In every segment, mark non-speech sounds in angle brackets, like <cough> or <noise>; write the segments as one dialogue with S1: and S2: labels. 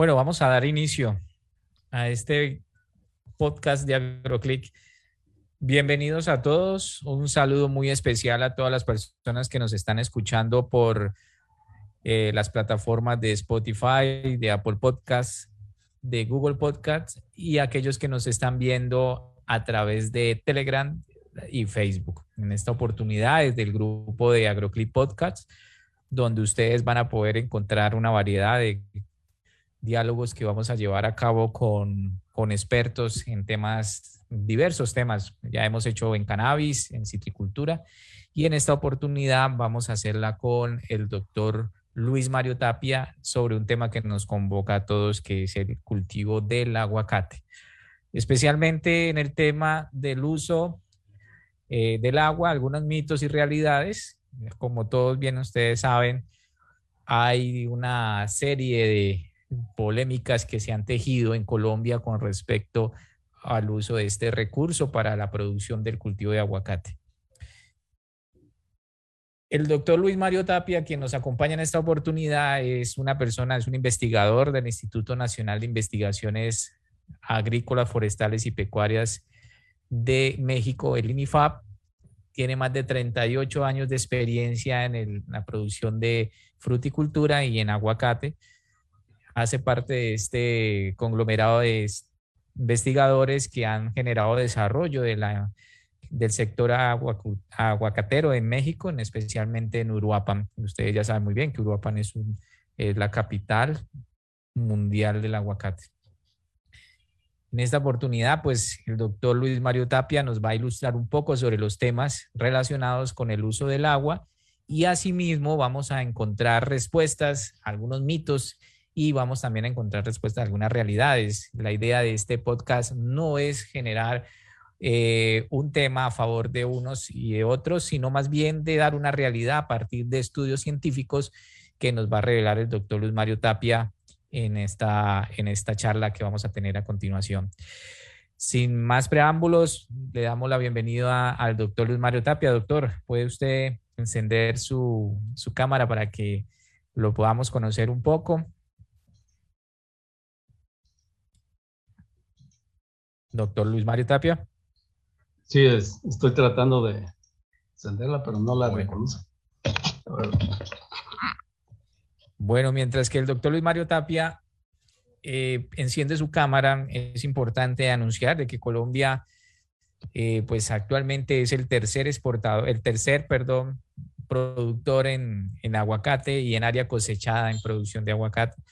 S1: Bueno, vamos a dar inicio a este podcast de AgroClick. Bienvenidos a todos. Un saludo muy especial a todas las personas que nos están escuchando por eh, las plataformas de Spotify, de Apple Podcasts, de Google Podcasts y aquellos que nos están viendo a través de Telegram y Facebook. En esta oportunidad es del grupo de AgroClick Podcasts, donde ustedes van a poder encontrar una variedad de diálogos que vamos a llevar a cabo con, con expertos en temas, diversos temas. Ya hemos hecho en cannabis, en citricultura, y en esta oportunidad vamos a hacerla con el doctor Luis Mario Tapia sobre un tema que nos convoca a todos, que es el cultivo del aguacate. Especialmente en el tema del uso eh, del agua, algunos mitos y realidades. Como todos bien ustedes saben, hay una serie de polémicas que se han tejido en Colombia con respecto al uso de este recurso para la producción del cultivo de aguacate. El doctor Luis Mario Tapia, quien nos acompaña en esta oportunidad, es una persona, es un investigador del Instituto Nacional de Investigaciones Agrícolas, Forestales y Pecuarias de México, el INIFAP. Tiene más de 38 años de experiencia en la producción de fruticultura y en aguacate hace parte de este conglomerado de investigadores que han generado desarrollo de la, del sector aguacatero en México, especialmente en Uruapan. Ustedes ya saben muy bien que Uruapan es, es la capital mundial del aguacate. En esta oportunidad, pues el doctor Luis Mario Tapia nos va a ilustrar un poco sobre los temas relacionados con el uso del agua y asimismo vamos a encontrar respuestas a algunos mitos y vamos también a encontrar respuestas a algunas realidades. La idea de este podcast no es generar eh, un tema a favor de unos y de otros, sino más bien de dar una realidad a partir de estudios científicos que nos va a revelar el doctor Luis Mario Tapia en esta, en esta charla que vamos a tener a continuación. Sin más preámbulos, le damos la bienvenida al doctor Luis Mario Tapia. Doctor, ¿puede usted encender su, su cámara para que lo podamos conocer un poco? Doctor Luis Mario Tapia.
S2: Sí, estoy tratando de encenderla, pero no la bueno.
S1: Bueno, mientras que el doctor Luis Mario Tapia eh, enciende su cámara, es importante anunciar de que Colombia, eh, pues actualmente es el tercer exportador, el tercer, perdón, productor en, en aguacate y en área cosechada en producción de aguacate.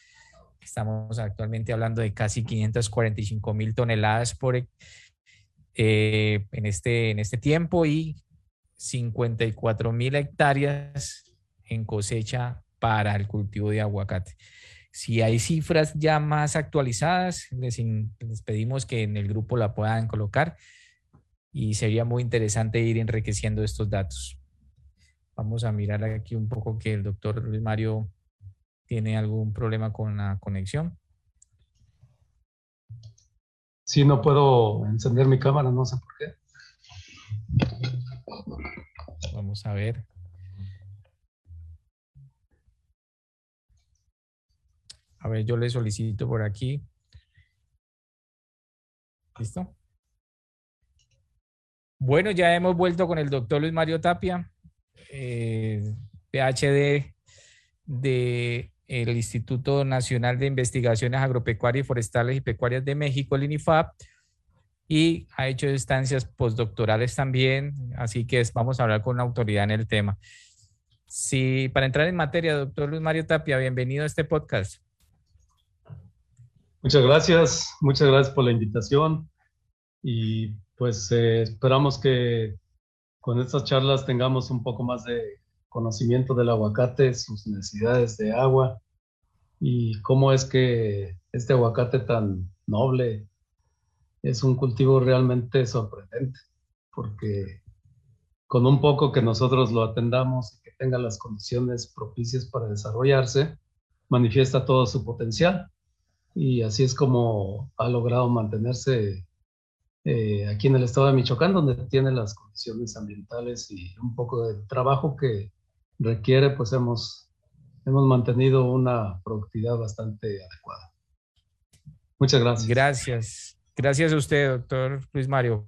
S1: Estamos actualmente hablando de casi 545 mil toneladas por, eh, en, este, en este tiempo y 54 mil hectáreas en cosecha para el cultivo de aguacate. Si hay cifras ya más actualizadas, les, les, pedimos que en el grupo la puedan colocar y sería muy interesante ir enriqueciendo estos datos. Vamos a mirar aquí un poco que el doctor Luis Mario ¿Tiene algún problema con la conexión?
S2: Sí, no puedo encender mi cámara, no sé por qué.
S1: Vamos a ver. A ver, yo le solicito por aquí. ¿Listo? Bueno, ya hemos vuelto con el doctor Luis Mario Tapia, eh, PhD de el Instituto Nacional de Investigaciones Agropecuarias Forestales y Pecuarias de México, el INIFAP, y ha hecho estancias postdoctorales también, así que vamos a hablar con una autoridad en el tema. Sí, para entrar en materia, doctor Luis Mario Tapia, bienvenido a este podcast.
S2: Muchas gracias, muchas gracias por la invitación y pues eh, esperamos que con estas charlas tengamos un poco más de conocimiento del aguacate, sus necesidades de agua y cómo es que este aguacate tan noble es un cultivo realmente sorprendente, porque con un poco que nosotros lo atendamos y que tenga las condiciones propicias para desarrollarse, manifiesta todo su potencial. Y así es como ha logrado mantenerse eh, aquí en el estado de Michoacán, donde tiene las condiciones ambientales y un poco de trabajo que requiere, pues hemos, hemos mantenido una productividad bastante adecuada. Muchas gracias.
S1: Gracias. Gracias a usted, doctor Luis Mario.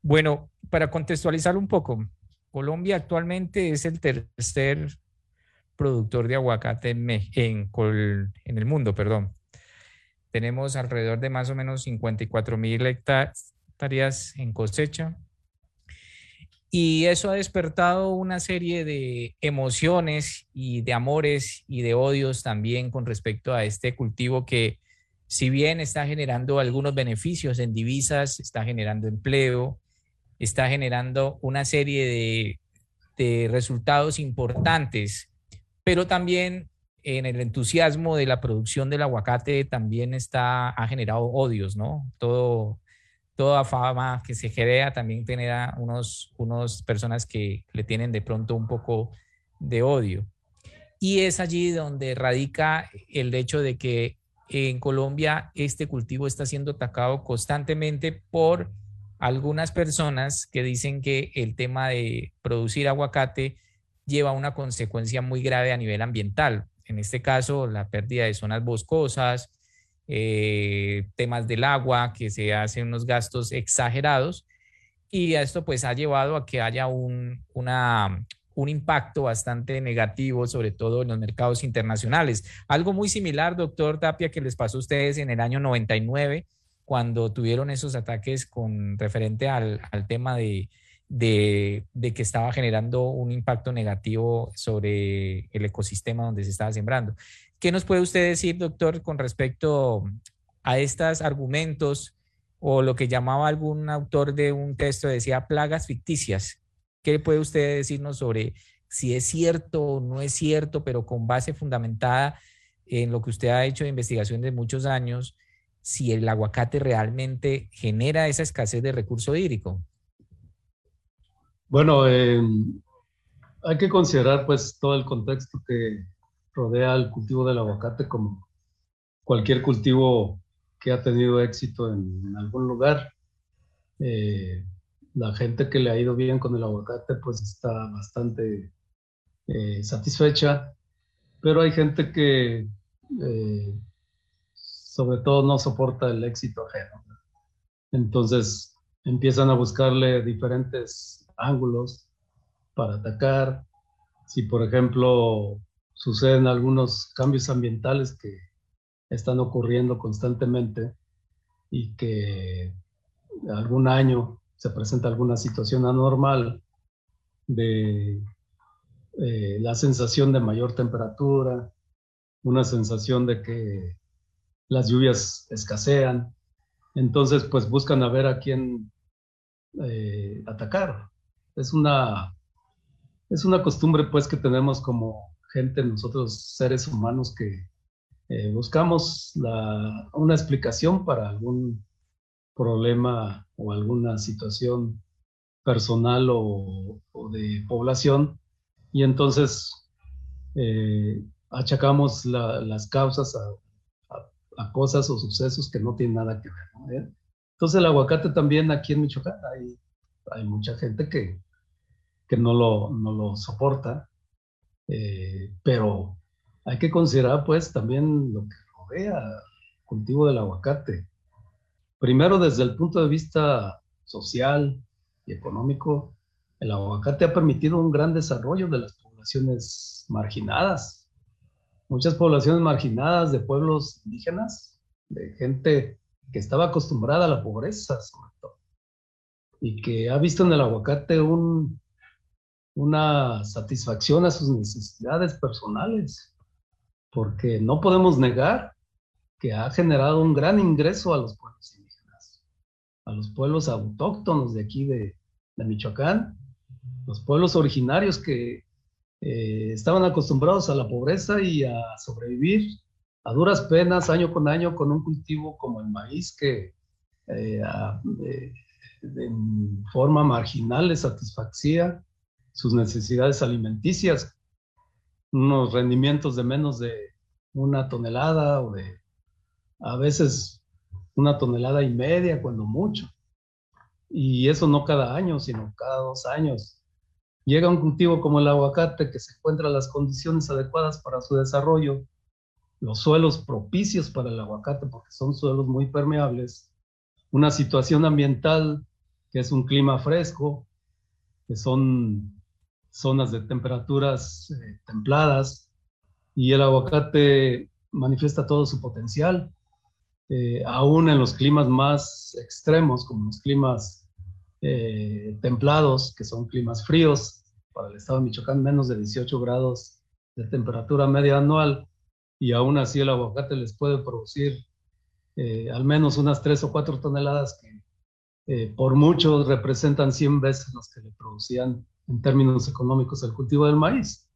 S1: Bueno, para contextualizar un poco, Colombia actualmente es el tercer productor de aguacate en, en el mundo, perdón. Tenemos alrededor de más o menos 54 mil hectáreas en cosecha. Y eso ha despertado una serie de emociones y de amores y de odios también con respecto a este cultivo que si bien está generando algunos beneficios en divisas, está generando empleo, está generando una serie de, de resultados importantes, pero también en el entusiasmo de la producción del aguacate también está, ha generado odios, ¿no? Todo, toda fama que se crea también genera unos, unos personas que le tienen de pronto un poco de odio. Y es allí donde radica el hecho de que en Colombia este cultivo está siendo atacado constantemente por algunas personas que dicen que el tema de producir aguacate lleva una consecuencia muy grave a nivel ambiental en este caso la pérdida de zonas boscosas, eh, temas del agua, que se hacen unos gastos exagerados y esto pues ha llevado a que haya un, un impacto bastante negativo, sobre todo en los mercados internacionales. Algo muy similar, doctor Tapia, que les pasó a ustedes en el año 99, cuando tuvieron esos ataques con referente al, tema de, de, que estaba generando un impacto negativo sobre el ecosistema donde se estaba sembrando. ¿Qué nos puede usted decir, doctor, con respecto a estos argumentos o lo que llamaba algún autor de un texto, decía plagas ficticias? ¿Qué puede usted decirnos sobre si es cierto o no es cierto, pero con base fundamentada en lo que usted ha hecho de investigación de muchos años, si el aguacate realmente genera esa escasez de recurso hídrico?
S2: Bueno, eh, hay que considerar pues todo el contexto que rodea el cultivo del aguacate como cualquier cultivo que ha tenido éxito en, algún lugar. Eh, la gente que le ha ido bien con el aguacate pues está bastante eh, satisfecha, pero hay gente que sobre todo no soporta el éxito ajeno. Entonces empiezan a buscarle diferentes ángulos para atacar. Si, por ejemplo, suceden algunos cambios ambientales que están ocurriendo constantemente y que algún año se presenta alguna situación anormal de eh, la sensación de mayor temperatura, una sensación de que las lluvias escasean. Entonces, pues buscan a ver a quién eh, atacar es una, es una costumbre pues que tenemos como gente, nosotros seres humanos que eh, buscamos una explicación para algún problema o alguna situación personal o, de población. Y entonces eh, achacamos las causas a, cosas o sucesos que no tienen nada que ver. Entonces el aguacate también aquí en Michoacán hay, hay mucha gente que, que no lo, no lo soporta, eh, pero hay que considerar pues también lo que rodea el cultivo del aguacate. Primero desde el punto de vista social y económico, el aguacate ha permitido un gran desarrollo de las poblaciones marginadas. Muchas poblaciones marginadas de pueblos indígenas, de gente que estaba acostumbrada a la pobreza, sobre todo, y que ha visto en el aguacate un, una satisfacción a sus necesidades personales, porque no podemos negar que ha generado un gran ingreso a los pueblos indígenas, a los pueblos autóctonos de aquí de, Michoacán, los pueblos originarios que eh, estaban acostumbrados a la pobreza y a sobrevivir a duras penas año con año con un cultivo como el maíz que eh, eh, en forma marginal les satisfacía sus necesidades alimenticias, unos rendimientos de menos de una tonelada o de a veces una tonelada y media, cuando mucho. Y eso no cada año, sino cada dos años. Llega un cultivo como el aguacate que se encuentra las condiciones adecuadas para su desarrollo los suelos propicios para el aguacate porque son suelos muy permeables, una situación ambiental que es un clima fresco, que son zonas de temperaturas eh, templadas y el aguacate manifiesta todo su potencial, eh, aún en los climas más extremos, como los climas eh, templados, que son climas fríos, para el estado de Michoacán menos de 18 grados de temperatura media anual, y aún así el aguacate les puede producir al menos unas 3 o 4 toneladas que eh, por mucho representan 100 veces los que le producían en términos económicos el cultivo del maíz.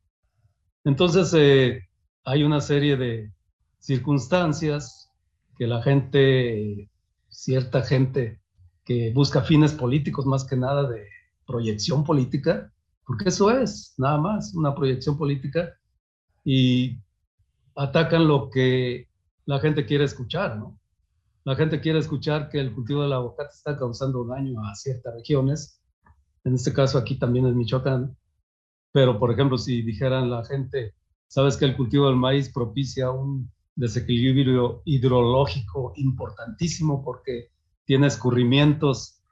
S2: Entonces, eh, hay una serie de circunstancias que la gente, cierta gente que busca fines políticos más que nada de proyección política, porque eso es, nada más, una proyección política, y atacan lo que la gente quiere escuchar, ¿no? La gente quiere escuchar que el cultivo del aguacate está causando daño a ciertas regiones. En este caso aquí también en Michoacán. Pero, por ejemplo, si dijeran la gente, sabes que el cultivo del maíz propicia un desequilibrio hidrológico importantísimo porque tiene escurrimientos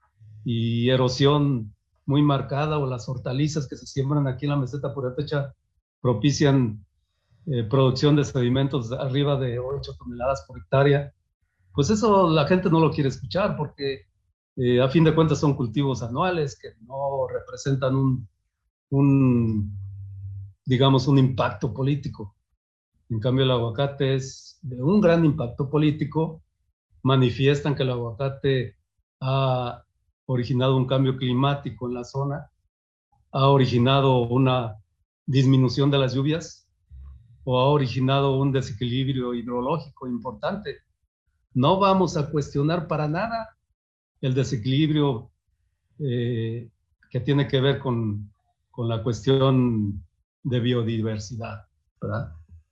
S2: y erosión muy marcada o las hortalizas que se siembran aquí en la meseta purépecha propician eh, producción de sedimentos arriba de 8 toneladas por hectárea pues eso la gente no lo quiere escuchar porque eh, a fin de cuentas son cultivos anuales que no representan un, un, digamos, un impacto político. En cambio, el aguacate es de un gran impacto político. Manifiestan que el aguacate ha originado un cambio climático en la zona, ha originado una disminución de las lluvias o ha originado un desequilibrio hidrológico importante no vamos a cuestionar para nada el desequilibrio eh, que tiene que ver con, la cuestión de biodiversidad.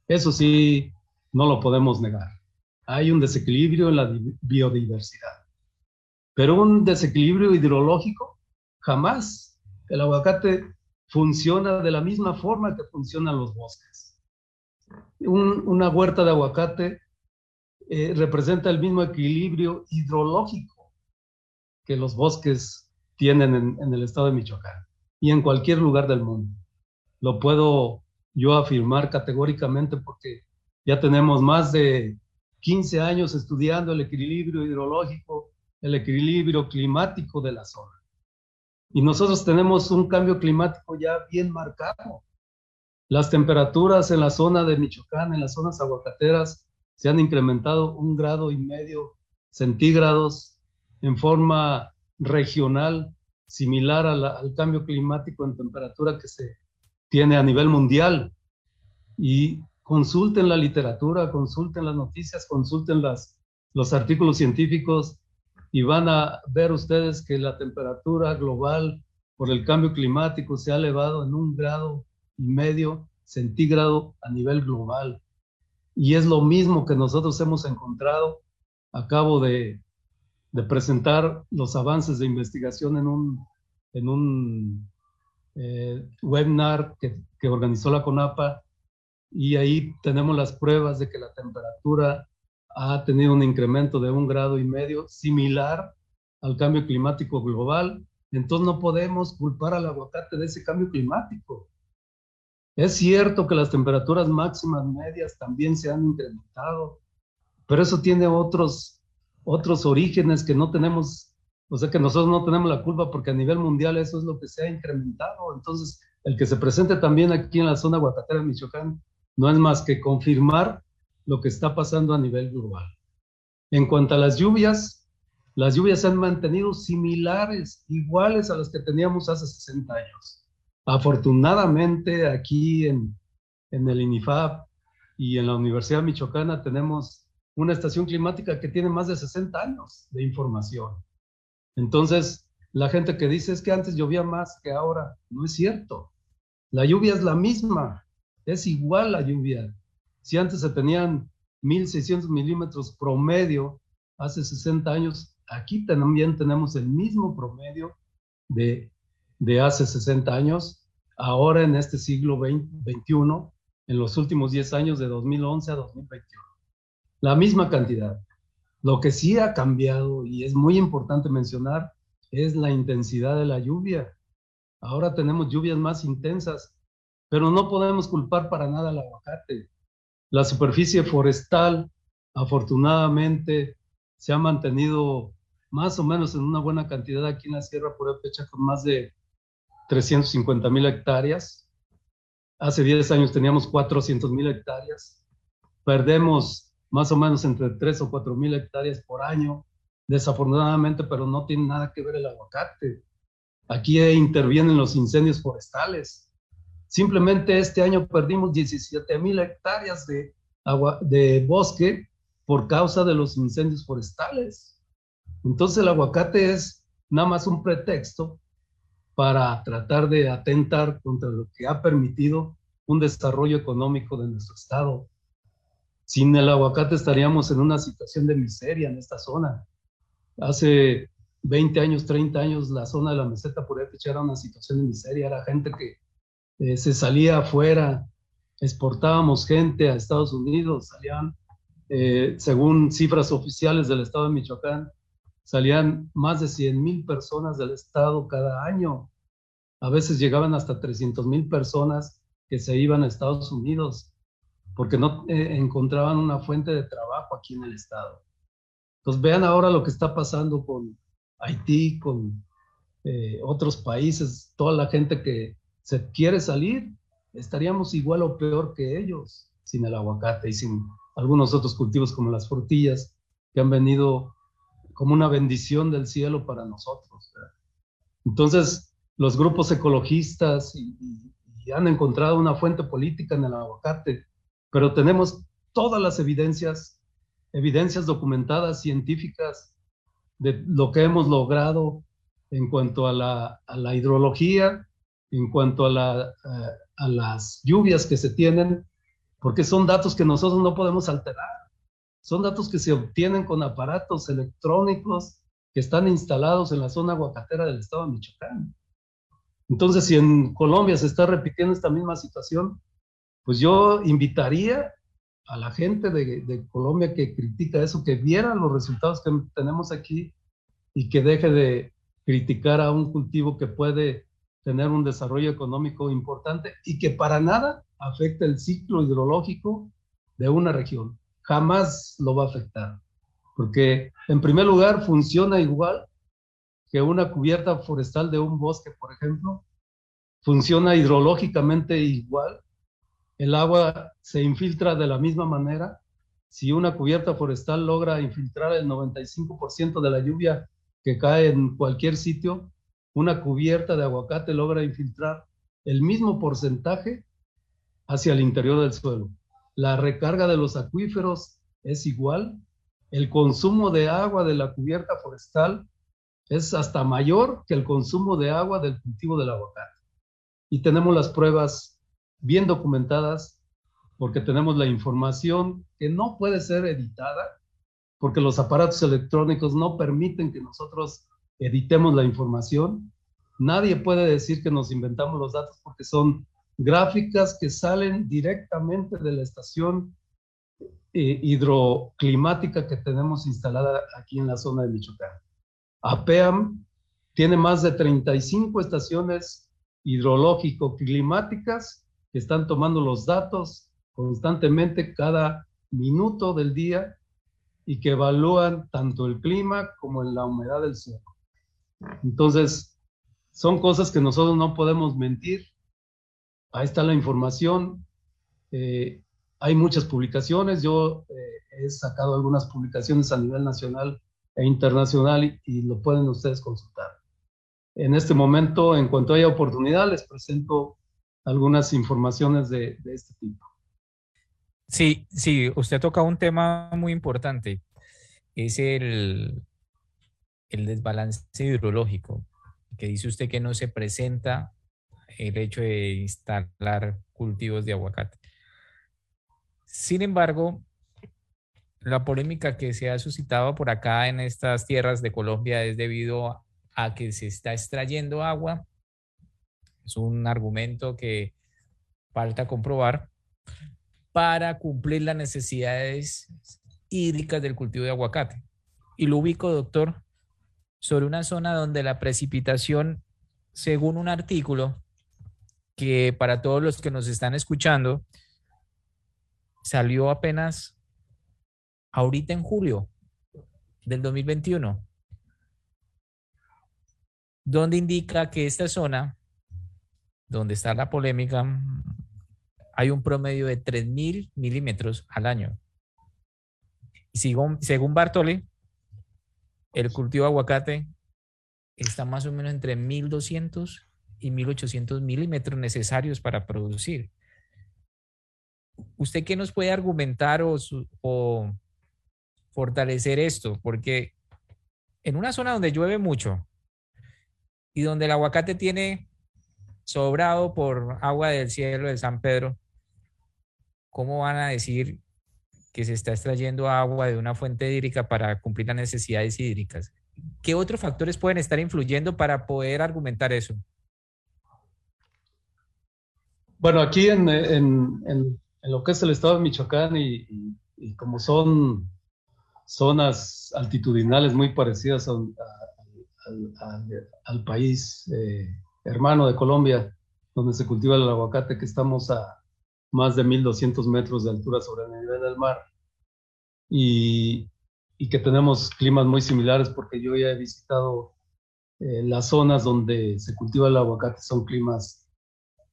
S2: Eso sí, no lo podemos negar. Hay un desequilibrio en la biodiversidad. Pero un desequilibrio hidrológico, jamás. El aguacate funciona de la misma forma que funcionan los bosques. una huerta de aguacate eh, representa el mismo equilibrio hidrológico que los bosques tienen en, el estado de Michoacán y en cualquier lugar del mundo. Lo puedo yo afirmar categóricamente porque ya tenemos más de 15 años estudiando el equilibrio hidrológico, el equilibrio climático de la zona. Y nosotros tenemos un cambio climático ya bien marcado. Las temperaturas en la zona de Michoacán, en las zonas aguacateras, se han incrementado un grado y medio centígrados en forma regional, similar al cambio climático en temperatura que se tiene a nivel mundial. Y consulten la literatura, consulten las noticias, consulten las, los artículos científicos y van a ver ustedes que la temperatura global por el cambio climático se ha elevado en un grado y medio centígrado a nivel global y es lo mismo que nosotros hemos encontrado. Acabo de, presentar los avances de investigación en un, en un eh, webinar que, que organizó la CONAPA y ahí tenemos las pruebas de que la temperatura ha tenido un incremento de un grado y medio similar al cambio climático global. Entonces no podemos culpar al aguacate de ese cambio climático. Es cierto que las temperaturas máximas medias también se han incrementado, pero eso tiene otros, otros orígenes que no tenemos, o sea que nosotros no tenemos la culpa porque a nivel mundial eso es lo que se ha incrementado. Entonces, el que se presente también aquí en la zona Guatatera, Michoacán, no es más que confirmar lo que está pasando a nivel global. En cuanto a las lluvias, las lluvias se han mantenido similares, iguales a las que teníamos hace 60 años. Afortunadamente aquí en, el INIFAP y en la Universidad Michoacana tenemos una estación climática que tiene más de 60 años de información. Entonces, la gente que dice es que antes llovía más que ahora, no es cierto. La lluvia es la misma, es igual la lluvia. Si antes se tenían 1.600 milímetros promedio hace 60 años, aquí también tenemos el mismo promedio de, de hace 60 años ahora en este siglo XXI en los últimos 10 años de 2011 a 2021. La misma cantidad. Lo que sí ha cambiado y es muy importante mencionar es la intensidad de la lluvia. Ahora tenemos lluvias más intensas, pero no podemos culpar para nada al aguacate. La superficie forestal, afortunadamente, se ha mantenido más o menos en una buena cantidad aquí en la Sierra Purépecha con más de 350 mil hectáreas. Hace 10 años teníamos 400 mil hectáreas. Perdemos más o menos entre 3 o 4 mil hectáreas por año, desafortunadamente, pero no tiene nada que ver el aguacate. Aquí intervienen los incendios forestales. Simplemente este año perdimos 17 mil hectáreas de, agua, de bosque por causa de los incendios forestales. Entonces el aguacate es nada más un pretexto para tratar de atentar contra lo que ha permitido un desarrollo económico de nuestro estado. Sin el aguacate estaríamos en una situación de miseria en esta zona. Hace 20 años, 30 años, la zona de la meseta purépecha era una situación de miseria, era gente que eh, se salía afuera, exportábamos gente a Estados Unidos, salían, eh, según cifras oficiales del estado de Michoacán, salían más de 100 mil personas del estado cada año. A veces llegaban hasta 300 mil personas que se iban a Estados Unidos porque no eh, encontraban una fuente de trabajo aquí en el estado. Entonces vean ahora lo que está pasando con Haití, con eh, otros países, toda la gente que se quiere salir, estaríamos igual o peor que ellos sin el aguacate y sin algunos otros cultivos como las frutillas que han venido como una bendición del cielo para nosotros. Entonces, los grupos ecologistas han encontrado una fuente política en el aguacate, pero tenemos todas las evidencias, evidencias documentadas, científicas, de lo que hemos logrado en cuanto a la, hidrología, en cuanto eh, a las lluvias que se tienen, porque son datos que nosotros no podemos alterar. Son datos que se obtienen con aparatos electrónicos que están instalados en la zona aguacatera del estado de Michoacán. Entonces, si en Colombia se está repitiendo esta misma situación, pues yo invitaría a la gente de, de, Colombia que critica eso, que viera los resultados que tenemos aquí y que deje de criticar a un cultivo que puede tener un desarrollo económico importante y que para nada afecta el ciclo hidrológico de una región jamás lo va a afectar. Porque, en primer lugar, funciona igual que una cubierta forestal de un bosque, por ejemplo. Funciona hidrológicamente igual. El agua se infiltra de la misma manera. Si una cubierta forestal logra infiltrar el 95% de la lluvia que cae en cualquier sitio, una cubierta de aguacate logra infiltrar el mismo porcentaje hacia el interior del suelo la recarga de los acuíferos es igual, el consumo de agua de la cubierta forestal es hasta mayor que el consumo de agua del cultivo del aguacate. Y tenemos las pruebas bien documentadas porque tenemos la información que no puede ser editada porque los aparatos electrónicos no permiten que nosotros editemos la información. Nadie puede decir que nos inventamos los datos porque son gráficas que salen directamente de la estación eh, hidroclimática que tenemos instalada aquí en la zona de Michoacán. APEAM tiene más de 35 estaciones hidrológico-climáticas que están tomando los datos constantemente cada minuto del día y que evalúan tanto el clima como la humedad del suelo. Entonces, son cosas que nosotros no podemos mentir ahí está la información. Eh, hay muchas publicaciones, yo eh, he sacado algunas publicaciones a nivel nacional e internacional y, lo pueden ustedes consultar. En este momento, en cuanto haya oportunidad, les presento algunas informaciones de, este tipo.
S1: Sí, sí, usted toca un tema muy importante, es el, el desbalance hidrológico, que dice usted que no se presenta el hecho de instalar cultivos de aguacate. Sin embargo, la polémica que se ha suscitado por acá en estas tierras de Colombia es debido a que se está extrayendo agua. Es un argumento que falta comprobar, para cumplir las necesidades hídricas del cultivo de aguacate. Y lo ubico, doctor, sobre una zona donde la precipitación, según un artículo, que para todos los que nos están escuchando, salió apenas ahorita en julio del 2021, donde indica que esta zona, donde está la polémica, hay un promedio de 3.000 milímetros al año. Según, según Bartoli, el cultivo de aguacate está más o menos entre 1.200 y 1.800 milímetros necesarios para producir. ¿Usted qué nos puede argumentar o, o fortalecer esto? Porque en una zona donde llueve mucho y donde el aguacate tiene sobrado por agua del cielo de San Pedro, ¿cómo van a decir que se está extrayendo agua de una fuente hídrica para cumplir las necesidades hídricas? ¿Qué otros factores pueden estar influyendo para poder argumentar eso?
S2: Bueno, aquí en, lo que es el estado de Michoacán y, como son zonas altitudinales muy parecidas al, país eh, hermano de Colombia, donde se cultiva el aguacate, que estamos a más de 1.200 metros de altura sobre el nivel del mar, y, que tenemos climas muy similares, porque yo ya he visitado eh, las zonas donde se cultiva el aguacate, son climas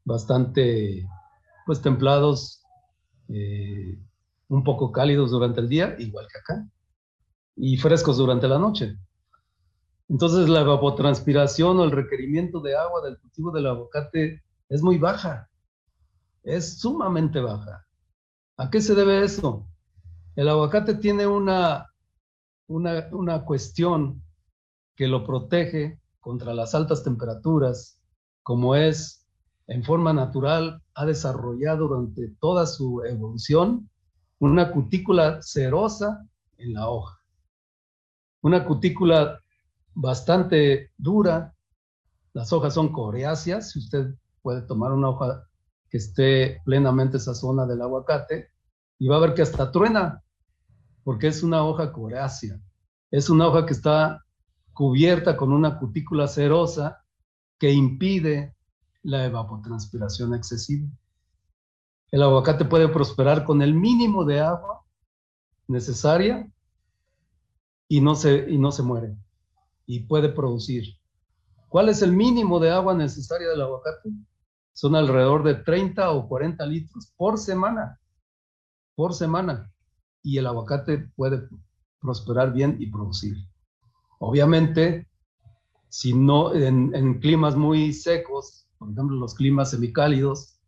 S2: bastante pues templados, eh, un poco cálidos durante el día, igual que acá, y frescos durante la noche. Entonces la evapotranspiración o el requerimiento de agua del cultivo del aguacate es muy baja, es sumamente baja. ¿A qué se debe eso? El aguacate tiene una, una, una cuestión que lo protege contra las altas temperaturas, como es en forma natural ha desarrollado durante toda su evolución una cutícula cerosa en la hoja. Una cutícula bastante dura. Las hojas son coreáceas. Si usted puede tomar una hoja que esté plenamente esa zona del aguacate y va a ver que hasta truena, porque es una hoja coreácea. Es una hoja que está cubierta con una cutícula cerosa que impide la evapotranspiración excesiva. El aguacate puede prosperar con el mínimo de agua necesaria y no se, y no se muere y puede producir. ¿Cuál es el mínimo de agua necesaria del aguacate? Son alrededor de 30 o 40 litros por semana, por semana. Y el aguacate puede prosperar bien y producir. Obviamente, si no en, en climas muy secos, por ejemplo, los climas semicálidos,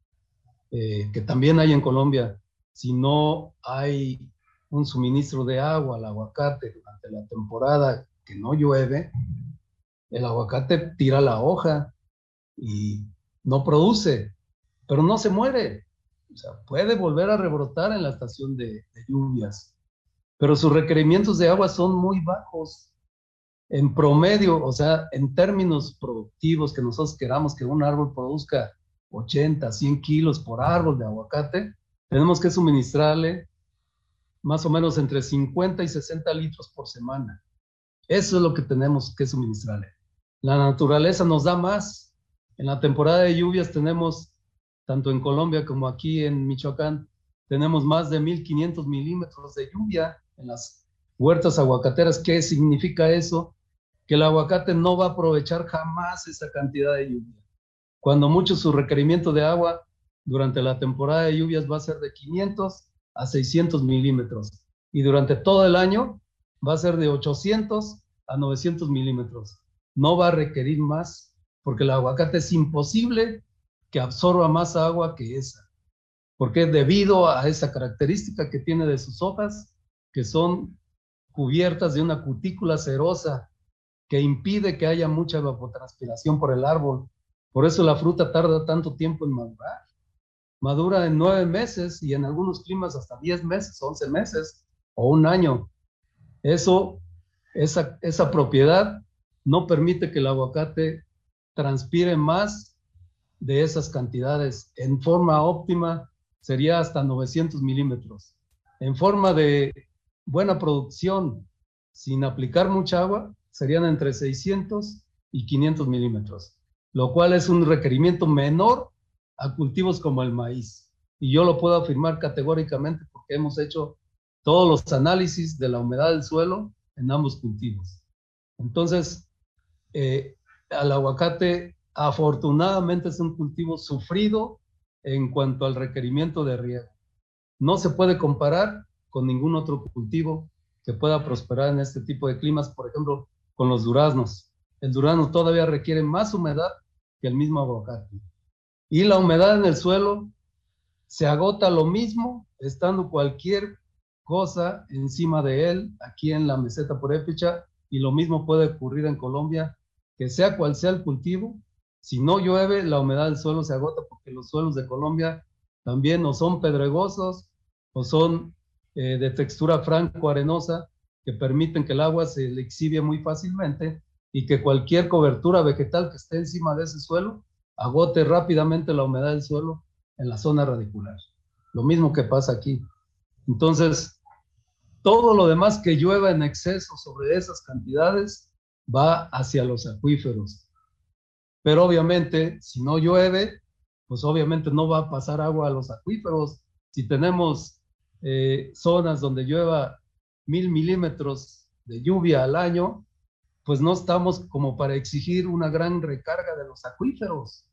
S2: eh, que también hay en Colombia, si no hay un suministro de agua al aguacate durante la temporada que no llueve, el aguacate tira la hoja y no produce, pero no se muere. O sea, puede volver a rebrotar en la estación de lluvias, pero sus requerimientos de agua son muy bajos en promedio, o sea, en términos productivos, que nosotros queramos que un árbol produzca 80, 100 kilos por árbol de aguacate, tenemos que suministrarle más o menos entre 50 y 60 litros por semana. Eso es lo que tenemos que suministrarle. La naturaleza nos da más. En la temporada de lluvias tenemos, tanto en Colombia como aquí en Michoacán, tenemos más de 1500 milímetros de lluvia en las huertas aguacateras. ¿Qué significa eso? Que el aguacate no va a aprovechar jamás esa cantidad de lluvia. Cuando mucho su requerimiento de agua durante la temporada de lluvias va a ser de 500 a 600 milímetros y durante todo el año va a ser de 800 a 900 milímetros. No va a requerir más porque el aguacate es imposible que absorba más agua que esa. Porque debido a esa característica que tiene de sus hojas, que son cubiertas de una cutícula cerosa que impide que haya mucha evapotranspiración por el árbol. Por eso la fruta tarda tanto tiempo en madurar. Madura en nueve meses y en algunos climas hasta diez meses, once meses o un año. Eso, esa, esa propiedad no permite que el aguacate transpire más de esas cantidades en forma óptima sería hasta 900 milímetros. En forma de buena producción, sin aplicar mucha agua, serían entre 600 y 500 milímetros, lo cual es un requerimiento menor a cultivos como el maíz. Y yo lo puedo afirmar categóricamente porque hemos hecho todos los análisis de la humedad del suelo en ambos cultivos. Entonces, eh, al aguacate afortunadamente es un cultivo sufrido en cuanto al requerimiento de riego. No se puede comparar con ningún otro cultivo que pueda prosperar en este tipo de climas, por ejemplo, con los duraznos. El durazno todavía requiere más humedad que el mismo aguacate. Y la humedad en el suelo se agota lo mismo estando cualquier cosa encima de él aquí en la meseta purépecha y lo mismo puede ocurrir en Colombia, que sea cual sea el cultivo, si no llueve, la humedad del suelo se agota porque los suelos de Colombia también no son pedregosos o son eh, de textura franco-arenosa que permiten que el agua se le muy fácilmente y que cualquier cobertura vegetal que esté encima de ese suelo agote rápidamente la humedad del suelo en la zona radicular. Lo mismo que pasa aquí. Entonces, todo lo demás que llueva en exceso sobre esas cantidades va hacia los acuíferos. Pero obviamente, si no llueve, pues obviamente no va a pasar agua a los acuíferos. Si tenemos eh, zonas donde llueva mil milímetros de lluvia al año, pues no estamos como para exigir una gran recarga de los acuíferos.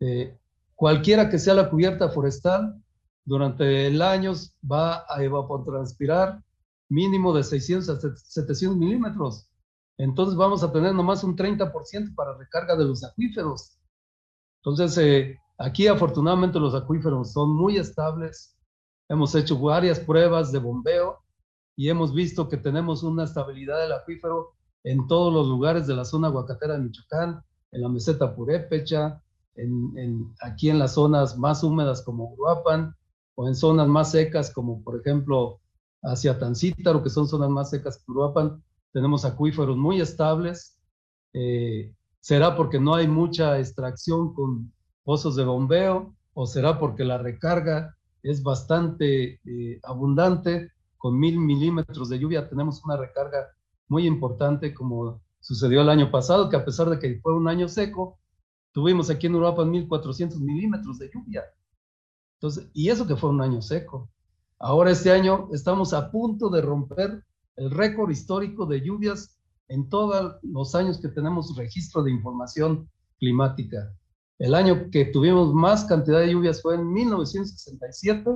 S2: Eh, cualquiera que sea la cubierta forestal, durante el año va a evapotranspirar mínimo de 600 a 700 milímetros entonces vamos a tener nomás un 30% para recarga de los acuíferos. Entonces, eh, aquí afortunadamente los acuíferos son muy estables. Hemos hecho varias pruebas de bombeo y hemos visto que tenemos una estabilidad del acuífero en todos los lugares de la zona aguacatera de Michoacán, en la meseta Purépecha, en, aquí en las zonas más húmedas como Uruapan, o en zonas más secas como por ejemplo hacia Tancítaro, que son zonas más secas que Uruapan, tenemos acuíferos muy estables. Eh, ¿Será porque no hay mucha extracción con pozos de bombeo o será porque la recarga es bastante eh, abundante? Con mil milímetros de lluvia tenemos una recarga muy importante como sucedió el año pasado, que a pesar de que fue un año seco, tuvimos aquí en Europa 1400 milímetros de lluvia. Entonces, y eso que fue un año seco. Ahora este año estamos a punto de romper el récord histórico de lluvias en todos los años que tenemos registro de información climática. El año que tuvimos más cantidad de lluvias fue en 1967,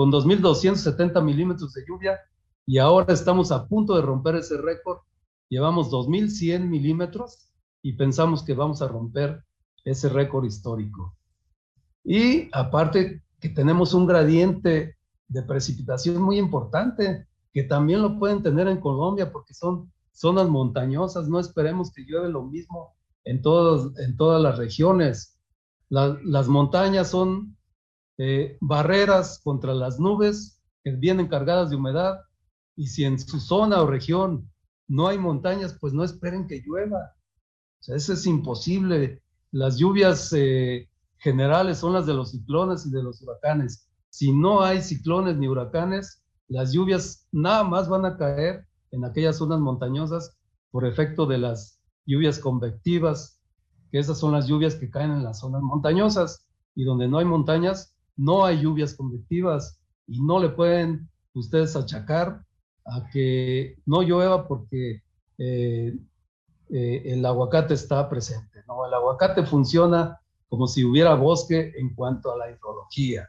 S2: con 2.270 milímetros de lluvia, y ahora estamos a punto de romper ese récord. Llevamos 2.100 milímetros y pensamos que vamos a romper ese récord histórico. Y aparte que tenemos un gradiente de precipitación muy importante que también lo pueden tener en Colombia porque son zonas montañosas. No esperemos que llueve lo mismo en, todos, en todas las regiones. las montañas son eh, barreras contra las nubes que vienen cargadas de humedad y si en su zona o región no hay montañas, pues no esperen que llueva. O sea, eso es imposible. Las lluvias eh, generales son las de los ciclones y de los huracanes. Si no hay ciclones ni huracanes, las lluvias nada más van a caer en aquellas zonas montañosas por efecto de las lluvias convectivas, que esas son las lluvias que caen en las zonas montañosas y donde no hay montañas, no hay lluvias convectivas y no le pueden ustedes achacar a que no llueva porque eh, eh, el aguacate está presente. No, el aguacate funciona como si hubiera bosque en cuanto a la hidrología.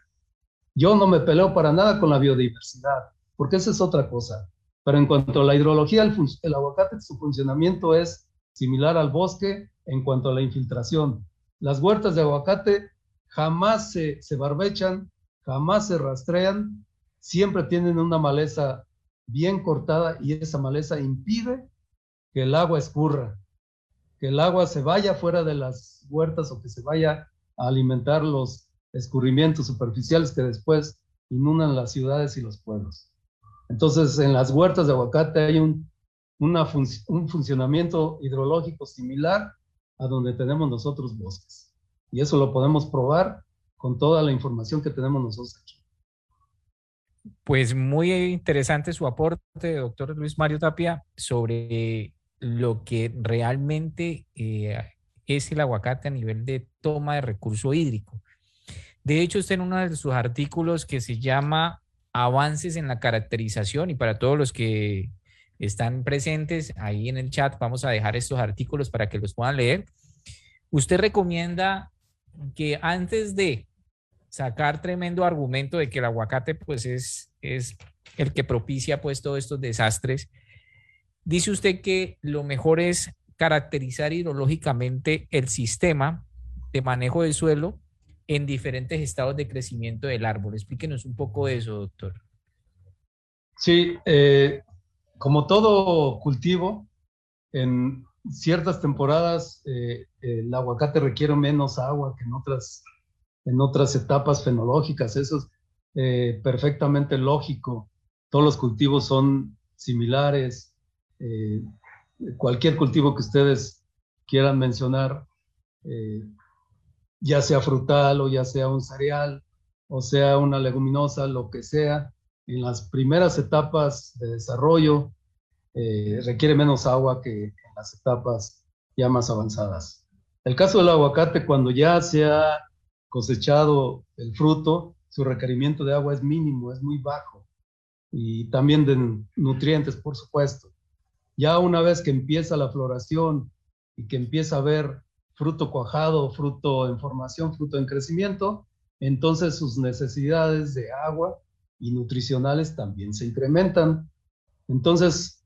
S2: Yo no me peleo para nada con la biodiversidad, porque esa es otra cosa. Pero en cuanto a la hidrología, el, aguacate, su funcionamiento es similar al bosque en cuanto a la infiltración. Las huertas de aguacate jamás se, se barbechan, jamás se rastrean, siempre tienen una maleza bien cortada y esa maleza impide que el agua escurra, que el agua se vaya fuera de las huertas o que se vaya a alimentar los escurrimientos superficiales que después inundan las ciudades y los pueblos. Entonces, en las huertas de aguacate hay un, un funcionamiento hidrológico similar a donde tenemos nosotros bosques. Y eso lo podemos probar con toda la información que tenemos nosotros aquí.
S1: Pues muy interesante su aporte, doctor Luis Mario Tapia, sobre lo que realmente eh, es el aguacate a nivel de toma de recurso hídrico. De hecho, está en uno de sus artículos que se llama Avances en la caracterización y para todos los que están presentes ahí en el chat, vamos a dejar estos artículos para que los puedan leer. Usted recomienda que antes de sacar tremendo argumento de que el aguacate pues es, es el que propicia pues todos estos desastres, dice usted que lo mejor es caracterizar hidrológicamente el sistema de manejo del suelo en diferentes estados de crecimiento del árbol. Explíquenos un poco de eso, doctor.
S2: Sí, eh, como todo cultivo, en ciertas temporadas eh, el aguacate requiere menos agua que en otras, en otras etapas fenológicas. Eso es eh, perfectamente lógico. Todos los cultivos son similares cualquier cultivo que ustedes quieran mencionar, eh, ya sea frutal o ya sea un cereal o sea una leguminosa, lo que sea, en las primeras etapas de desarrollo eh, requiere menos agua que las etapas ya más avanzadas. El caso del aguacate, cuando ya se ha cosechado el fruto, su requerimiento de agua es mínimo, es muy bajo. Y también de nutrientes, por supuesto. Ya una vez que empieza la floración y que empieza a ver fruto cuajado, fruto en formación, fruto en crecimiento, entonces sus necesidades de agua y nutricionales también se incrementan. Entonces,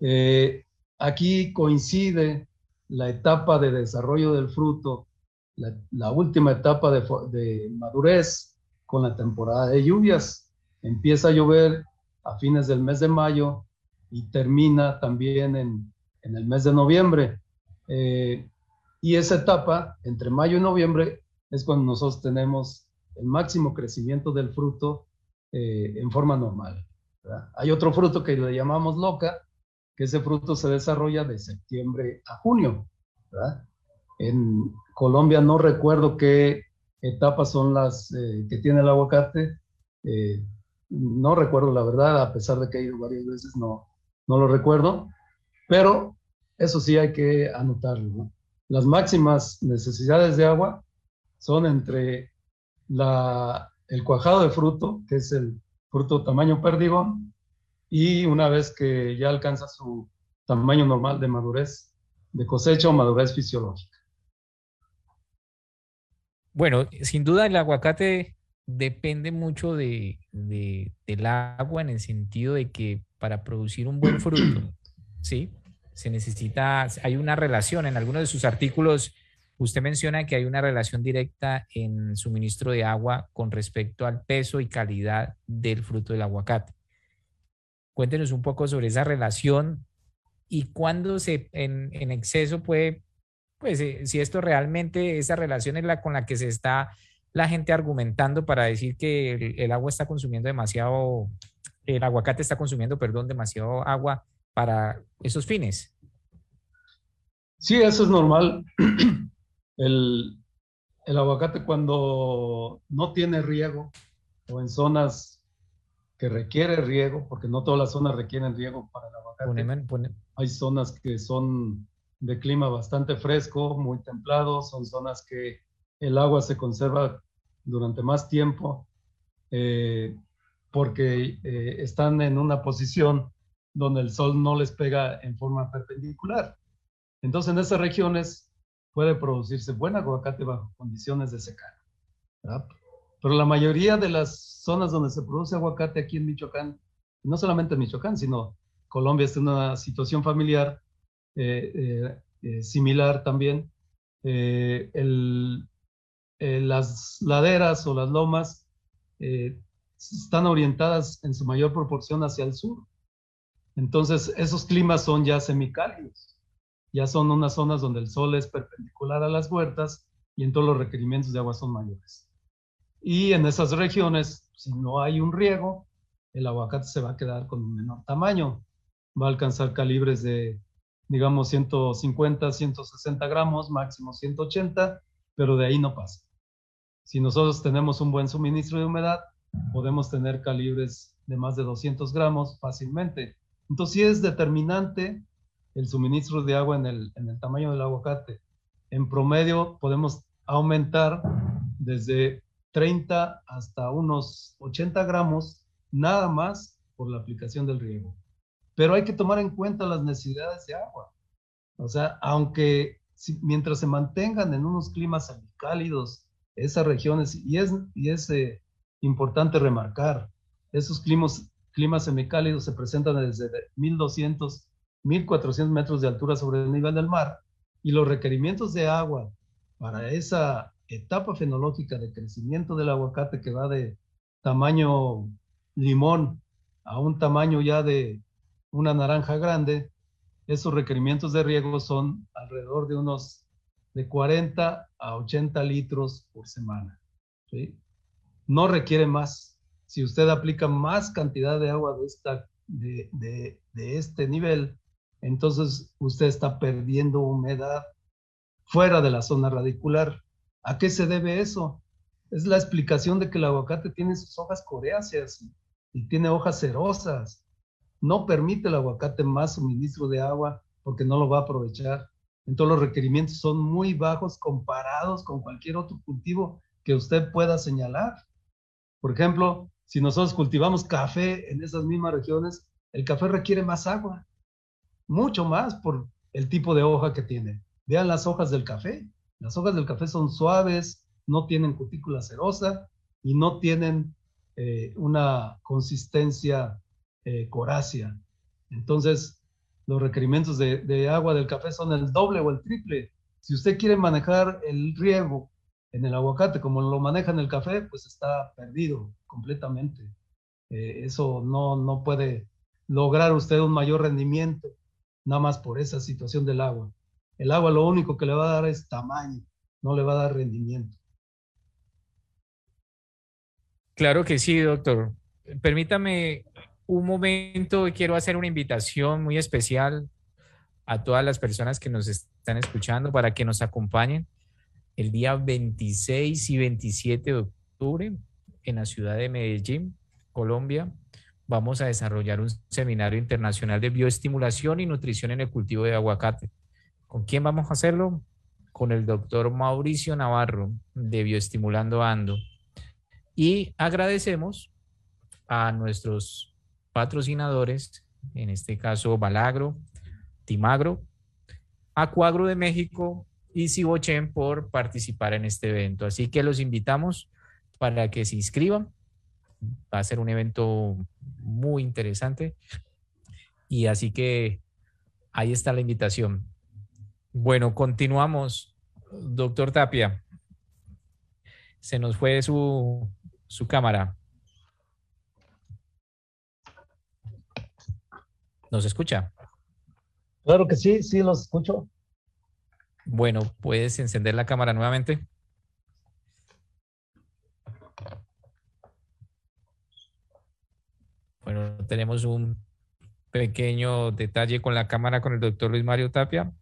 S2: eh, aquí coincide la etapa de desarrollo del fruto, la, última etapa de, de, madurez con la temporada de lluvias. Empieza a llover a fines del mes de mayo y termina también en, en el mes de noviembre. Eh, y esa etapa, entre mayo y noviembre, es cuando nosotros tenemos el máximo crecimiento del fruto eh, en forma normal. Hay otro fruto que le llamamos loca, que ese fruto se desarrolla de septiembre a junio. En Colombia no recuerdo qué etapas son las eh, que tiene el aguacate. no recuerdo la verdad, a pesar de que he ido varias veces, no, no lo recuerdo, pero eso sí hay que anotarlo. Las máximas necesidades de agua son entre la, el cuajado de fruto, que es el fruto tamaño perdigón, y una vez que ya alcanza su tamaño normal de madurez, de cosecha o madurez fisiológica.
S1: Bueno, sin duda el aguacate depende mucho de, del agua en el sentido de que para producir un buen fruto, <clears throat> ¿sí? Se necesita, hay una relación, en algunos de sus artículos usted menciona que hay una relación directa en suministro de agua con respecto al peso y calidad del fruto del aguacate. Cuéntenos un poco sobre esa relación y cuándo se en, en exceso puede, pues eh, si esto realmente, esa relación es la con la que se está la gente argumentando para decir que el, agua está consumiendo demasiado, el aguacate está consumiendo, perdón, demasiado agua para esos fines.
S2: Sí, eso es normal. <clears throat> El, el aguacate cuando no tiene riego o en zonas que requiere riego, porque no todas las zonas requieren riego para el aguacate. Hay zonas que son de clima bastante fresco, muy templado, son zonas que el agua se conserva durante más tiempo eh, porque eh, están en una posición donde el sol no les pega en forma perpendicular. Entonces en esas regiones puede producirse buen aguacate bajo condiciones de secano. Pero la mayoría de las zonas donde se produce aguacate aquí en Michoacán, no solamente en Michoacán, sino Colombia está en una situación familiar eh, similar también. el, eh, las laderas o las lomas eh, están orientadas en su mayor proporción hacia el sur. Entonces, esos climas son ya semicálidos. Ya son unas zonas donde el sol es perpendicular a las huertas y entonces los requerimientos de agua son mayores. Y en esas regiones, si no hay un riego, el aguacate se va a quedar con un menor tamaño. Va a alcanzar calibres de, digamos, 150, 160 gramos, máximo 180, pero de ahí no pasa. Si nosotros tenemos un buen suministro de humedad, podemos tener calibres de más de 200 gramos fácilmente. Entonces, sí es determinante el suministro de agua en el, en el tamaño del aguacate. En promedio, podemos aumentar desde 30 hasta unos 80 gramos, nada más por la aplicación del riego. Pero hay que tomar en cuenta las necesidades de agua. O sea, aunque mientras se mantengan en unos climas semicálidos esas regiones, y es, y es eh, importante remarcar, esos climas, climas semicálidos se presentan desde 1200, 1400 metros de altura sobre el nivel del mar, y los requerimientos de agua para esa etapa fenológica de crecimiento del aguacate que va de tamaño limón a un tamaño ya de una naranja grande, esos requerimientos de riego son alrededor de unos de 40 a 80 litros por semana. No requiere más. Si usted aplica más cantidad de agua de, esta, de, de, de este nivel, entonces usted está perdiendo humedad fuera de la zona radicular. ¿A qué se debe eso? Es la explicación de que el aguacate tiene sus hojas coreáceas y tiene hojas cerosas. No permite el aguacate más suministro de agua porque no lo va a aprovechar. Entonces los requerimientos son muy bajos comparados con cualquier otro cultivo que usted pueda señalar. Por ejemplo, si nosotros cultivamos café en esas mismas regiones, el café requiere más agua, mucho más por el tipo de hoja que tiene. Vean las hojas del café. Las hojas del café son suaves, no tienen cutícula cerosa y no tienen eh, una consistencia eh, corácea. Entonces, los requerimientos de, agua del café son el doble o el triple. Si usted quiere manejar el riego en el aguacate como lo maneja en el café, pues está perdido completamente. Eh, eso no, no puede lograr usted un mayor rendimiento nada más por esa situación del agua. El agua lo único que le va a dar es tamaño, no le va a dar rendimiento.
S1: Claro que sí, doctor. Permítame un momento, quiero hacer una invitación muy especial a todas las personas que nos están escuchando para que nos acompañen el día 26 y 27 de octubre en la ciudad de Medellín, Colombia. Vamos a desarrollar un seminario internacional de bioestimulación y nutrición en el cultivo de aguacate. ¿Con quién vamos a hacerlo? Con el doctor Mauricio Navarro de Bioestimulando Ando. Y agradecemos a nuestros patrocinadores, en este caso Balagro, Timagro, Acuagro de México y Cibochen por participar en este evento. Así que los invitamos para que se inscriban. Va a ser un evento muy interesante. Y así que ahí está la invitación. Bueno, continuamos. Doctor Tapia, se nos fue su, su cámara. ¿Nos escucha?
S2: Claro que sí, sí, los escucho.
S1: Bueno, puedes encender la cámara nuevamente. Bueno, tenemos un pequeño detalle con la cámara con el doctor Luis Mario Tapia.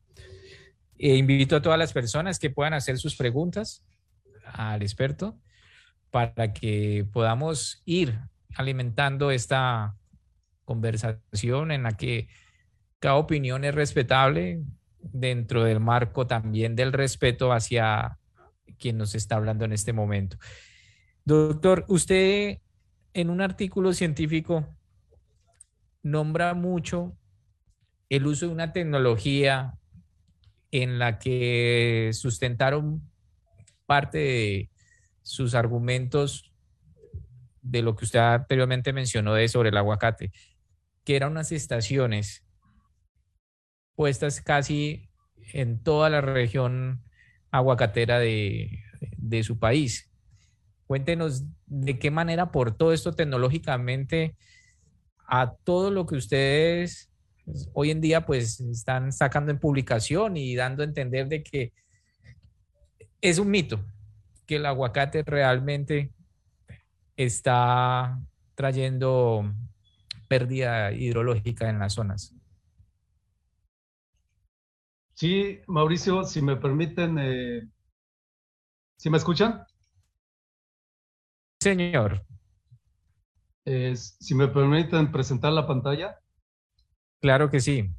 S1: Eh, invito a todas las personas que puedan hacer sus preguntas al experto para que podamos ir alimentando esta conversación en la que cada opinión es respetable dentro del marco también del respeto hacia quien nos está hablando en este momento. Doctor, usted en un artículo científico nombra mucho el uso de una tecnología en la que sustentaron parte de sus argumentos de lo que usted anteriormente mencionó de sobre el aguacate, que eran unas estaciones puestas casi en toda la región aguacatera de, de su país. Cuéntenos de qué manera aportó esto tecnológicamente a todo lo que ustedes hoy en día pues están sacando en publicación y dando a entender de que es un mito que el aguacate realmente está trayendo pérdida hidrológica en las zonas.
S2: Sí, Mauricio, si me permiten, eh, ¿si me escuchan?
S1: señor.
S2: si me permiten presentar la pantalla.
S1: Claro que sí.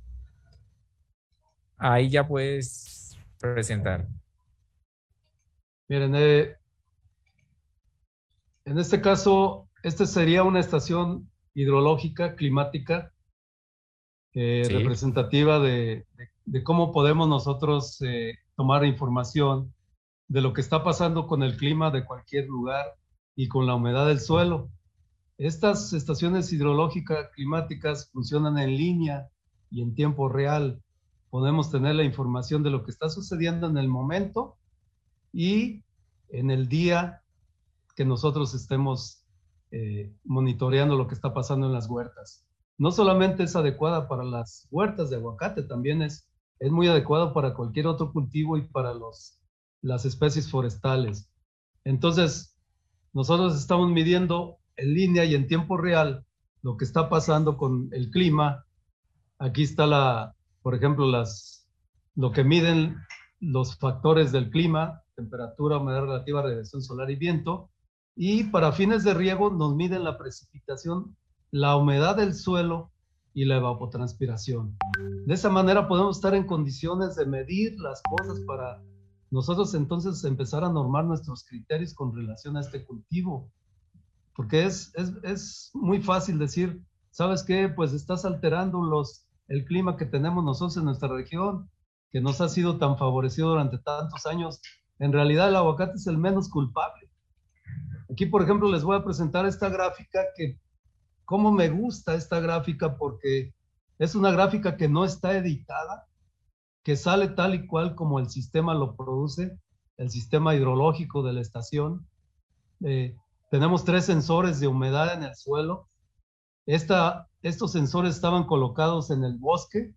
S1: Ahí ya puedes presentar.
S2: Miren, eh, en este caso, esta sería una estación hidrológica, climática, eh, representativa de, cómo podemos nosotros eh, tomar información de lo que está pasando con el clima de cualquier lugar y con la humedad del suelo. Estas estaciones hidrológicas climáticas funcionan en línea y en tiempo real podemos tener la información de lo que está sucediendo en el momento y en el día que nosotros estemos eh, monitoreando lo que está pasando en las huertas. No solamente es adecuada para las huertas de aguacate, también es, es muy adecuado para cualquier otro cultivo y para los, las especies forestales. Entonces, nosotros estamos midiendo en línea y en tiempo real lo que está pasando con el clima. Aquí está la, por ejemplo, las, lo que miden los factores del clima, temperatura, humedad relativa, radiación solar y viento. Y para fines de riego nos miden la precipitación, la humedad del suelo y la evapotranspiración. De esa manera podemos estar en condiciones de medir las cosas para nosotros entonces empezar a normar nuestros criterios con relación a este cultivo. Porque es, es, es muy fácil decir, ¿sabes qué? Pues estás alterando los, el clima que tenemos nosotros en nuestra región, que nos ha sido tan favorecido durante tantos años, en realidad el aguacate es el menos culpable. Aquí, por ejemplo, les voy a presentar esta gráfica que, cómo me gusta esta gráfica, porque es una gráfica que no está editada, que sale tal y cual como el sistema lo produce, el sistema hidrológico de la estación. Eh, tenemos tres sensores de humedad en el suelo. Esta estos sensores estaban colocados en el bosque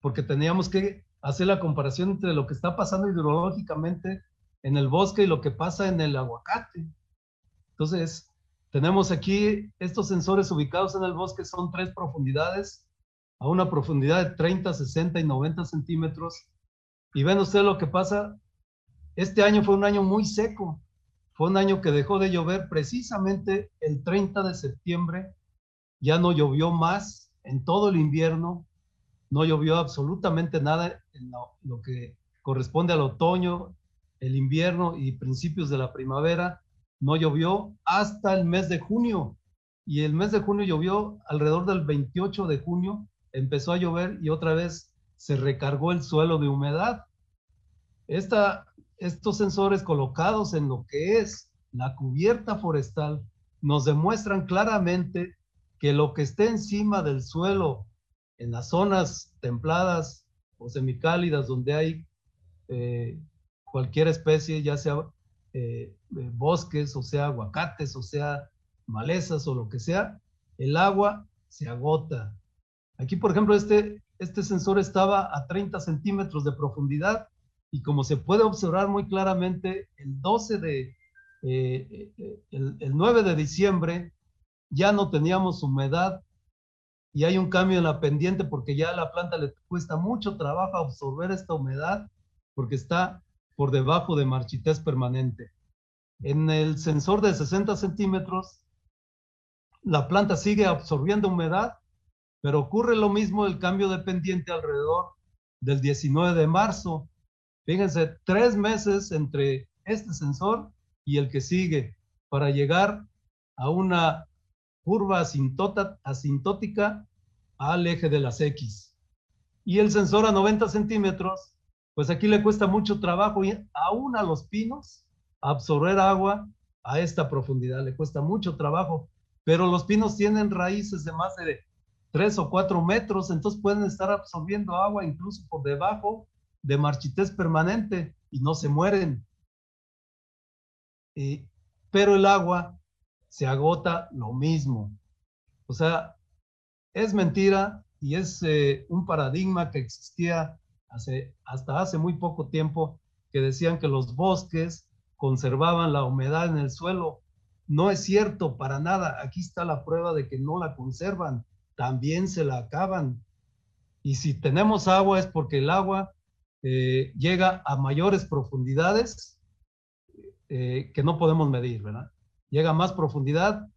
S2: porque teníamos que hacer la comparación entre lo que está pasando hidrológicamente en el bosque y lo que pasa en el aguacate. Entonces, tenemos aquí estos sensores ubicados en el bosque, son tres profundidades, a una profundidad de 30, 60 y 90 centímetros. Y ven ustedes lo que pasa. Este año fue un año muy seco. Fue un año que dejó de llover precisamente el 30 de septiembre ya no llovió más en todo el invierno, no llovió absolutamente nada en lo, que corresponde al otoño, el invierno y principios de la primavera, no llovió hasta el mes de junio. Y el mes de junio llovió alrededor del 28 de junio, empezó a llover y otra vez se recargó el suelo de humedad. Esta, estos sensores colocados en lo que es la cubierta forestal nos demuestran claramente que lo que esté encima del suelo en las zonas templadas o semicálidas donde hay eh, cualquier especie, ya sea eh, eh, bosques, o sea aguacates, o sea malezas o lo que sea, el agua se agota. Aquí, por ejemplo, este, este sensor estaba a 30 centímetros de profundidad y como se puede observar muy claramente, el 12 de, el, el 9 de diciembre ya no teníamos humedad y hay un cambio en la pendiente porque ya a la planta le cuesta mucho trabajo absorber esta humedad porque está por debajo de marchitez permanente. En el sensor de 60 centímetros, la planta sigue absorbiendo humedad, pero ocurre lo mismo el cambio de pendiente alrededor del 19 de marzo. Fíjense, tres meses entre este sensor y el que sigue para llegar a una curva asintótica al eje de las X. Y el sensor a 90 centímetros, pues aquí le cuesta mucho trabajo y aún a los pinos absorber agua a esta profundidad, le cuesta mucho trabajo, pero los pinos tienen raíces de más de 3 o 4 metros, entonces pueden estar absorbiendo agua incluso por debajo de marchitez permanente y no se mueren. pero el agua se agota lo mismo. O sea, es mentira y es eh, un paradigma que existía hace, hasta hace muy poco tiempo que decían que los bosques conservaban la humedad en el suelo. No es cierto para nada. Aquí está la prueba de que no la conservan. También se la acaban. Y si tenemos agua es porque el agua eh, llega a mayores profundidades eh, que no podemos medir, ¿verdad? llega a más profundidad,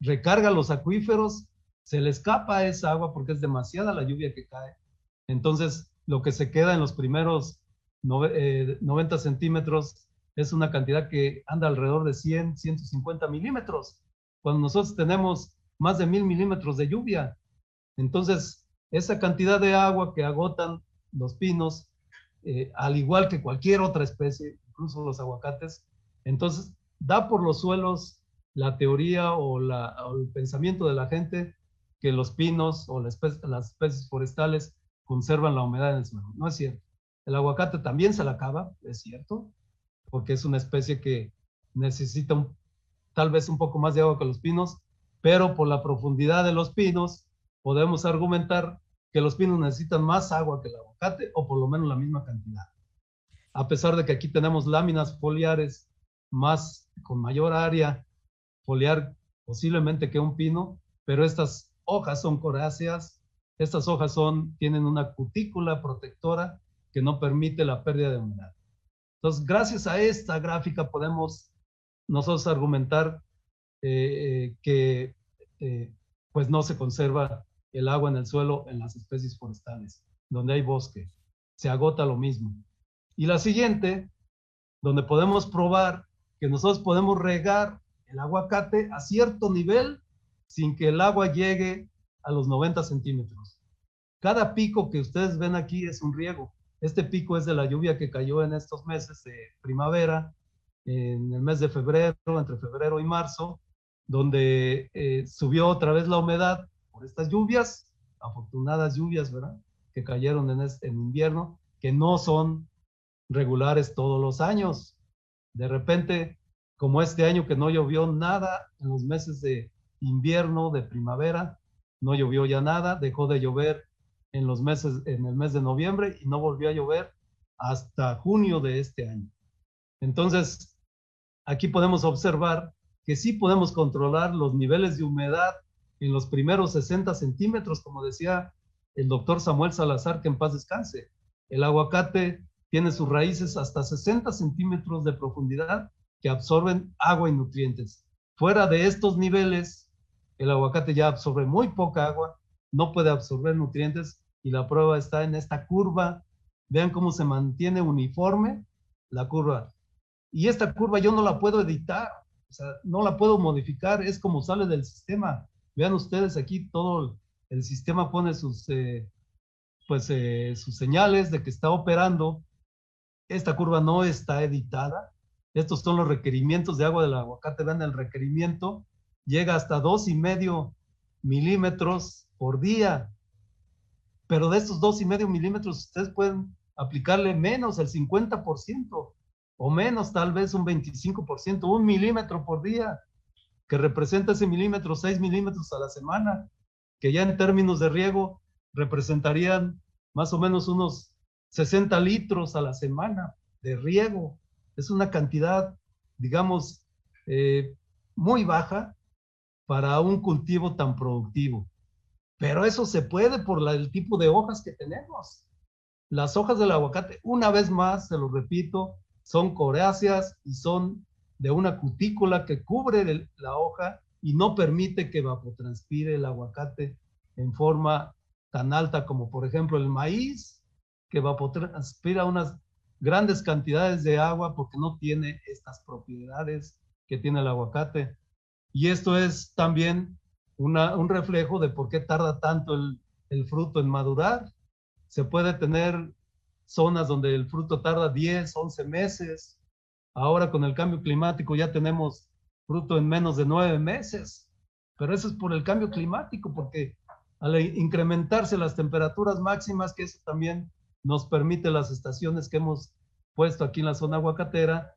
S2: recarga los acuíferos, se le escapa esa agua porque es demasiada la lluvia que cae. Entonces, lo que se queda en los primeros 90 eh, centímetros es una cantidad que anda alrededor de 100, 150 milímetros, cuando nosotros tenemos más de mil milímetros de lluvia. Entonces, esa cantidad de agua que agotan los pinos, eh, al igual que cualquier otra especie, incluso los aguacates, entonces da por los suelos la teoría o, el pensamiento de la gente que los pinos o las especies forestales conservan la humedad en el suelo. No es cierto. El aguacate también se la acaba, es cierto, porque es una especie que necesita tal vez un poco más de agua que los pinos, pero por la profundidad de los pinos podemos argumentar que los pinos necesitan más agua que el aguacate o por lo menos la misma cantidad. A pesar de que aquí tenemos láminas foliares más con mayor área foliar posiblemente que un pino, pero estas hojas son coráceas, estas hojas son, tienen una cutícula protectora que no permite la pérdida de humedad. Entonces, gracias a esta gráfica podemos nosotros argumentar eh, eh, que eh, pues no se conserva el agua en el suelo en las especies forestales, donde hay bosque. Se agota lo mismo. Y la siguiente, donde podemos probar que nosotros podemos regar el aguacate a cierto nivel sin que el agua llegue a los 90 centímetros. Cada pico que ustedes ven aquí es un riego. Este pico es de la lluvia que cayó en estos meses de primavera, en el mes de febrero, entre febrero y marzo, donde eh, subió otra vez la humedad por estas lluvias, afortunadas lluvias, ¿verdad? Que cayeron en, este, en invierno, que no son regulares todos los años. De repente, como este año que no llovió nada en los meses de invierno, de primavera, no llovió ya nada, dejó de llover en los meses, en el mes de noviembre y no volvió a llover hasta junio de este año. Entonces, aquí podemos observar que sí podemos controlar los niveles de humedad en los primeros 60 centímetros, como decía el doctor Samuel Salazar, que en paz descanse. El aguacate tiene sus raíces hasta 60 centímetros de profundidad que absorben agua y nutrientes. Fuera de estos niveles, el aguacate ya absorbe muy poca agua, no puede absorber nutrientes y la prueba está en esta curva. Vean cómo se mantiene uniforme la curva. Y esta curva yo no la puedo editar, o sea, no la puedo modificar, es como sale del sistema. Vean ustedes aquí todo el sistema pone sus, eh, pues, eh, sus señales de que está operando. Esta curva no está editada. Estos son los requerimientos de agua del aguacate. Vean el requerimiento llega hasta dos y medio milímetros por día. Pero de estos dos y medio milímetros, ustedes pueden aplicarle menos, el 50%, o menos, tal vez un 25%, un milímetro por día, que representa ese milímetro, 6 milímetros a la semana, que ya en términos de riego representarían más o menos unos 60 litros a la semana de riego. Es una cantidad, digamos, eh, muy baja, para un cultivo tan productivo. Pero eso se puede por el tipo de hojas que tenemos. Las hojas del aguacate, una vez más, se lo repito, son coráceas y son de una cutícula que cubre la hoja y no permite que evapotranspire el aguacate en forma tan alta como por ejemplo el maíz, que evapotranspira unas grandes cantidades de agua porque no tiene estas propiedades que tiene el aguacate. Y esto es también un reflejo de por qué tarda tanto el, el fruto en madurar. Se puede tener zonas donde el fruto tarda 10, 11 meses. Ahora con el cambio climático ya tenemos fruto en menos de 9 meses. Pero eso es por el cambio climático, porque al incrementarse las temperaturas máximas, que eso también nos permite las estaciones que hemos puesto aquí en la zona aguacatera,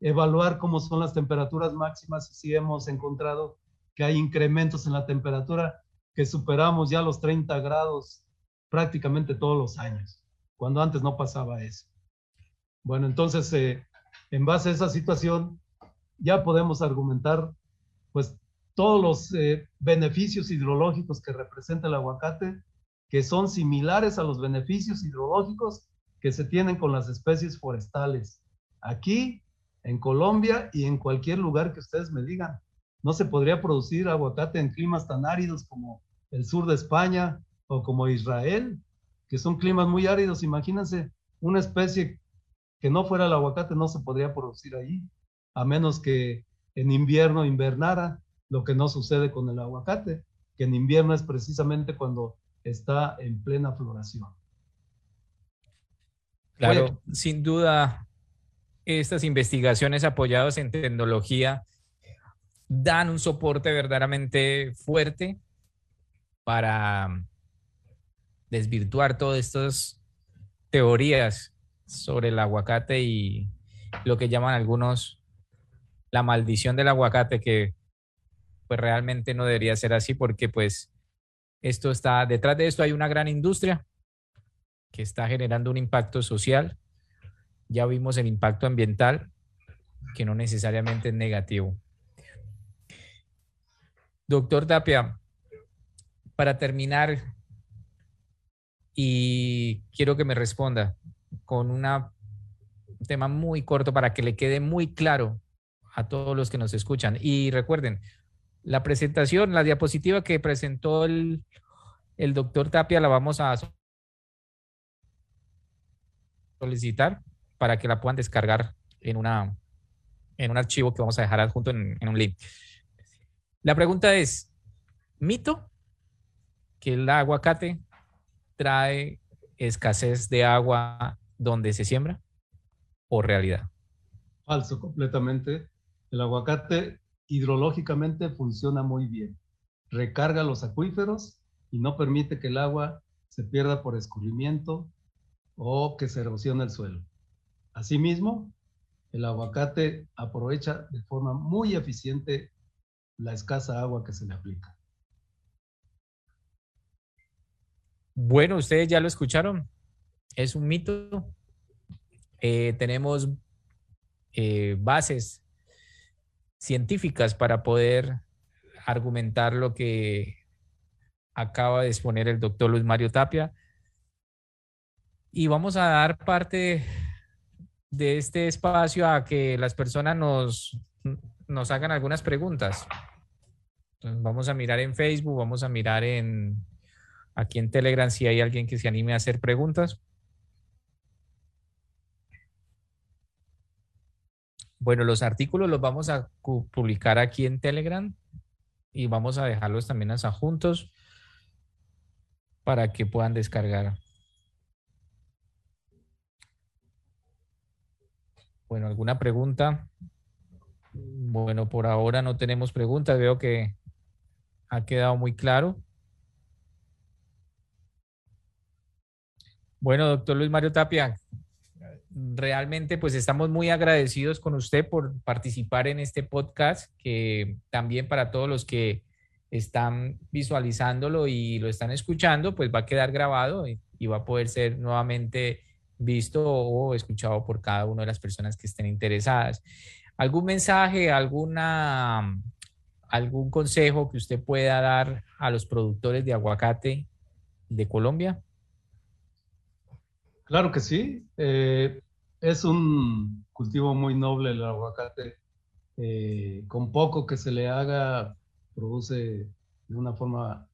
S2: evaluar cómo son las temperaturas máximas y si hemos encontrado que hay incrementos en la temperatura que superamos ya los 30 grados prácticamente todos los años, cuando antes no pasaba eso. Bueno, entonces, eh, en base a esa situación, ya podemos argumentar, pues, todos los eh, beneficios hidrológicos que representa el aguacate, que son similares a los beneficios hidrológicos que se tienen con las especies forestales. Aquí en Colombia y en cualquier lugar que ustedes me digan. no se podría producir aguacate en climas tan áridos como el sur de España o como Israel, que son climas muy áridos. Imagínense, una especie que no fuera el aguacate no se podría producir ahí, a menos que en invierno invernara, lo que no sucede con el aguacate, que en invierno es precisamente cuando está en plena floración.
S1: Claro, sin duda, estas investigaciones apoyadas en tecnología dan un soporte verdaderamente fuerte para desvirtuar todas estas teorías sobre el aguacate y lo que llaman algunos la maldición del aguacate, que pues realmente no debería ser así porque pues esto está, detrás de esto hay una gran industria que está generando un impacto social. Ya vimos el impacto ambiental, que no necesariamente es negativo. Doctor Tapia, para terminar, y quiero que me responda con un tema muy corto para que le quede muy claro a todos los que nos escuchan. Y recuerden, la presentación, la diapositiva que presentó el, el doctor Tapia la vamos a solicitar para que la puedan descargar en, una, en un archivo que vamos a dejar adjunto en, en un link. La pregunta es, ¿mito que el aguacate trae escasez de agua donde se siembra o realidad?
S2: Falso, completamente. El aguacate hidrológicamente funciona muy bien. Recarga los acuíferos y no permite que el agua se pierda por escurrimiento o que se erosione el suelo. Asimismo, el aguacate aprovecha de forma muy eficiente la escasa agua que se le aplica.
S1: Bueno, ustedes ya lo escucharon. Es un mito. Eh, tenemos eh, bases científicas para poder argumentar lo que acaba de exponer el doctor Luis Mario Tapia. Y vamos a dar parte de este espacio a que las personas nos, nos hagan algunas preguntas. vamos a mirar en Facebook, vamos a mirar en aquí en Telegram si hay alguien que se anime a hacer preguntas. Bueno, los artículos los vamos a publicar aquí en Telegram y vamos a dejarlos también hasta juntos para que puedan descargar. Bueno, ¿alguna pregunta? Bueno, por ahora no tenemos preguntas. Veo que ha quedado muy claro. Bueno, doctor Luis Mario Tapia, realmente pues estamos muy agradecidos con usted por participar en este podcast, que también para todos los que están visualizándolo y lo están escuchando, pues va a quedar grabado y, va a poder ser nuevamente visto o escuchado por cada una de las personas que estén interesadas. ¿Algún mensaje, alguna, algún consejo que usted pueda dar a los productores de aguacate de Colombia?
S2: Claro que sí. Eh, es un cultivo muy noble el aguacate. Eh, con poco que se le haga, produce de una forma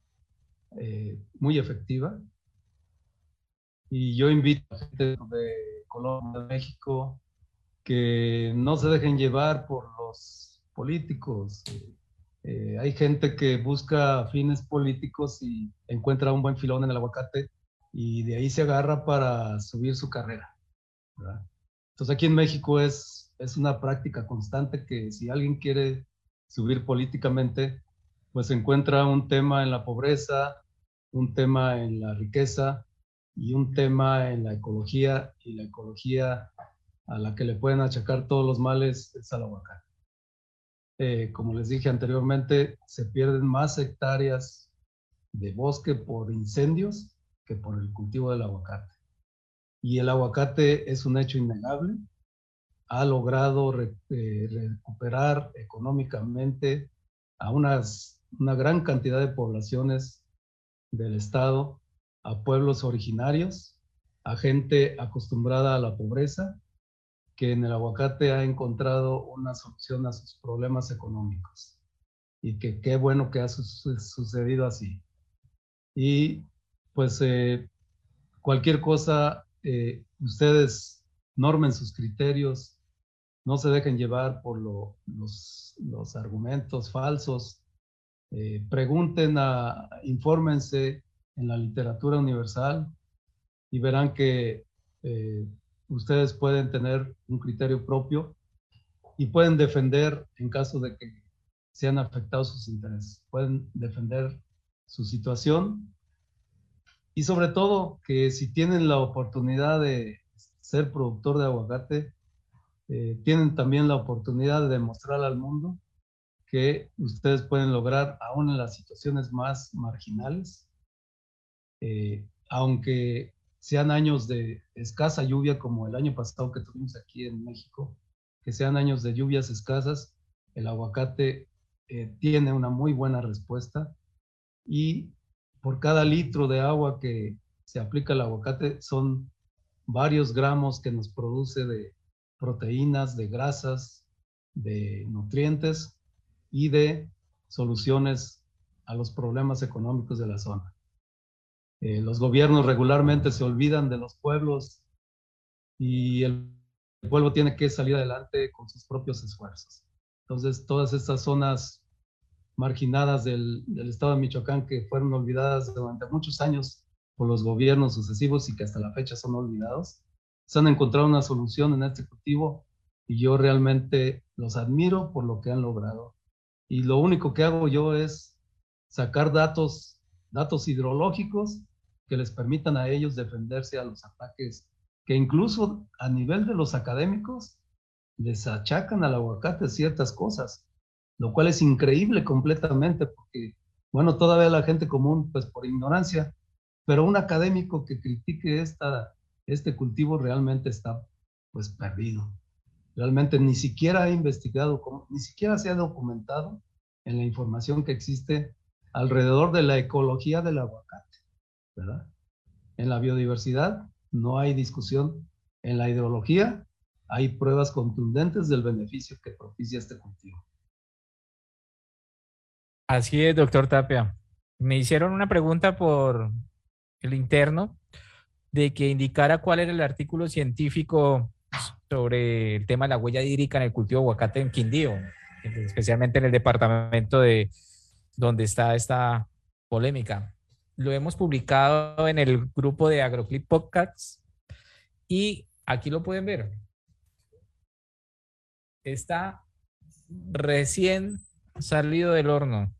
S2: eh, muy efectiva. Y yo invito a gente de Colombia, de México, que no se dejen llevar por los políticos. hay gente que busca fines políticos y encuentra un buen filón en el aguacate y de ahí se agarra para subir su carrera. Entonces aquí en México es, es una práctica constante que si alguien quiere subir políticamente, pues encuentra un tema en la pobreza, un tema en la riqueza y un tema en la ecología y la ecología a la que le pueden achacar todos los males es al aguacate. Eh, como les dije anteriormente, se pierden más hectáreas de bosque por incendios por el cultivo del aguacate. Y el aguacate es un hecho innegable. Ha logrado eh, recuperar económicamente a unas, una gran cantidad de poblaciones del estado, a pueblos originarios, a gente acostumbrada a la pobreza, que en el aguacate ha encontrado una solución a sus problemas económicos. y que qué bueno que ha sucedido así. Y pues eh, cualquier cosa, eh, ustedes normen sus criterios, no se dejen llevar por los, argumentos falsos, eh, pregunten, a, infórmense en la literatura universal y verán que ustedes pueden tener un criterio propio y pueden defender en caso de que sean afectados sus intereses, pueden defender su situación y sobre todo que si tienen la oportunidad de ser productor de aguacate, eh, tienen también la oportunidad de demostrar al mundo que ustedes pueden lograr aún en las situaciones más marginales, eh, aunque sean años de escasa lluvia como el año pasado que tuvimos aquí en México, que sean años de lluvias escasas, el aguacate eh, tiene una muy buena respuesta. Y por cada litro de agua que se aplica al aguacate son varios gramos que nos produce de proteínas, de grasas, de nutrientes y de soluciones a los problemas económicos de la zona. Eh, los gobiernos regularmente se olvidan de los pueblos y el el pueblo tiene que salir adelante con sus propios esfuerzos. Entonces, todas estas zonas marginadas del, estado de Michoacán que fueron olvidadas durante muchos años por los gobiernos sucesivos y que hasta la fecha son olvidados, se han encontrado una solución en este cultivo y yo realmente los admiro por lo que han logrado. Y lo único que hago yo es sacar datos, datos hidrológicos que les permitan a ellos defenderse a los ataques que incluso a nivel de los académicos les achacan al aguacate ciertas cosas, lo cual es increíble completamente porque, bueno, todavía la gente común, pues por ignorancia, pero un académico que critique esta, este cultivo realmente está pues perdido. Realmente ni siquiera ha investigado, ni siquiera se ha documentado en la información que existe alrededor de la ecología del aguacate, ¿verdad? En la biodiversidad no hay discusión. En la ideología hay pruebas contundentes del beneficio que propicia este cultivo.
S1: Así es, doctor Tapia. Me hicieron una pregunta por el interno de que indicara cuál era el artículo científico sobre el tema de la huella hídrica en el cultivo de aguacate en Quindío, especialmente en el departamento de donde está esta polémica lo hemos publicado en el grupo de AgroClip Podcasts y aquí lo pueden ver. Está recién salido del horno.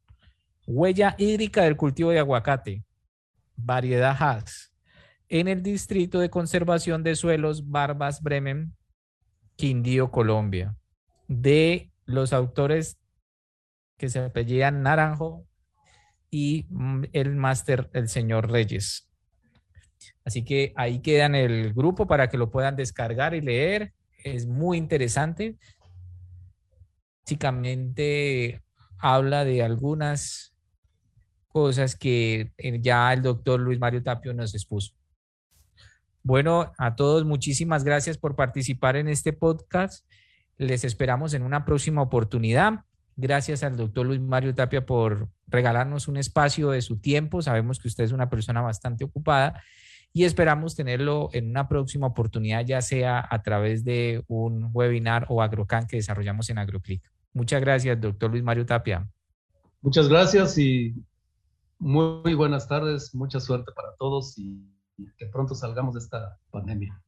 S1: Huella hídrica del cultivo de aguacate, variedad Haas, en el Distrito de Conservación de Suelos Barbas Bremen, Quindío, Colombia, de los autores que se apellidan Naranjo, y mm, el máster, el señor Reyes. Así que ahí queda en el grupo para que lo puedan descargar y leer. Es muy interesante. Básicamente habla de algunas cosas que eh, ya el doctor Luis Mario Tapio nos expuso. Bueno, a todos muchísimas gracias por participar en este podcast. Les esperamos en una próxima oportunidad. Gracias al doctor Luis Mario Tapia por regalarnos un espacio de su tiempo. Sabemos que usted es una persona bastante ocupada y esperamos tenerlo en una próxima oportunidad, ya sea a través de un webinar o AgroCan que desarrollamos en AgroClick. Muchas gracias, doctor Luis Mario Tapia.
S2: Muchas gracias y muy buenas tardes, mucha suerte para todos y que pronto salgamos de esta pandemia.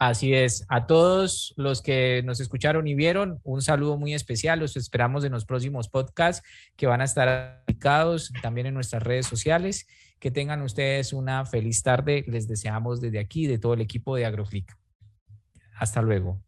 S1: Así es. A todos los que nos escucharon y vieron, un saludo muy especial. Los esperamos en los próximos podcasts que van a estar publicados también en nuestras redes sociales. Que tengan ustedes una feliz tarde. Les deseamos desde aquí, de todo el equipo de AgroClick. Hasta luego.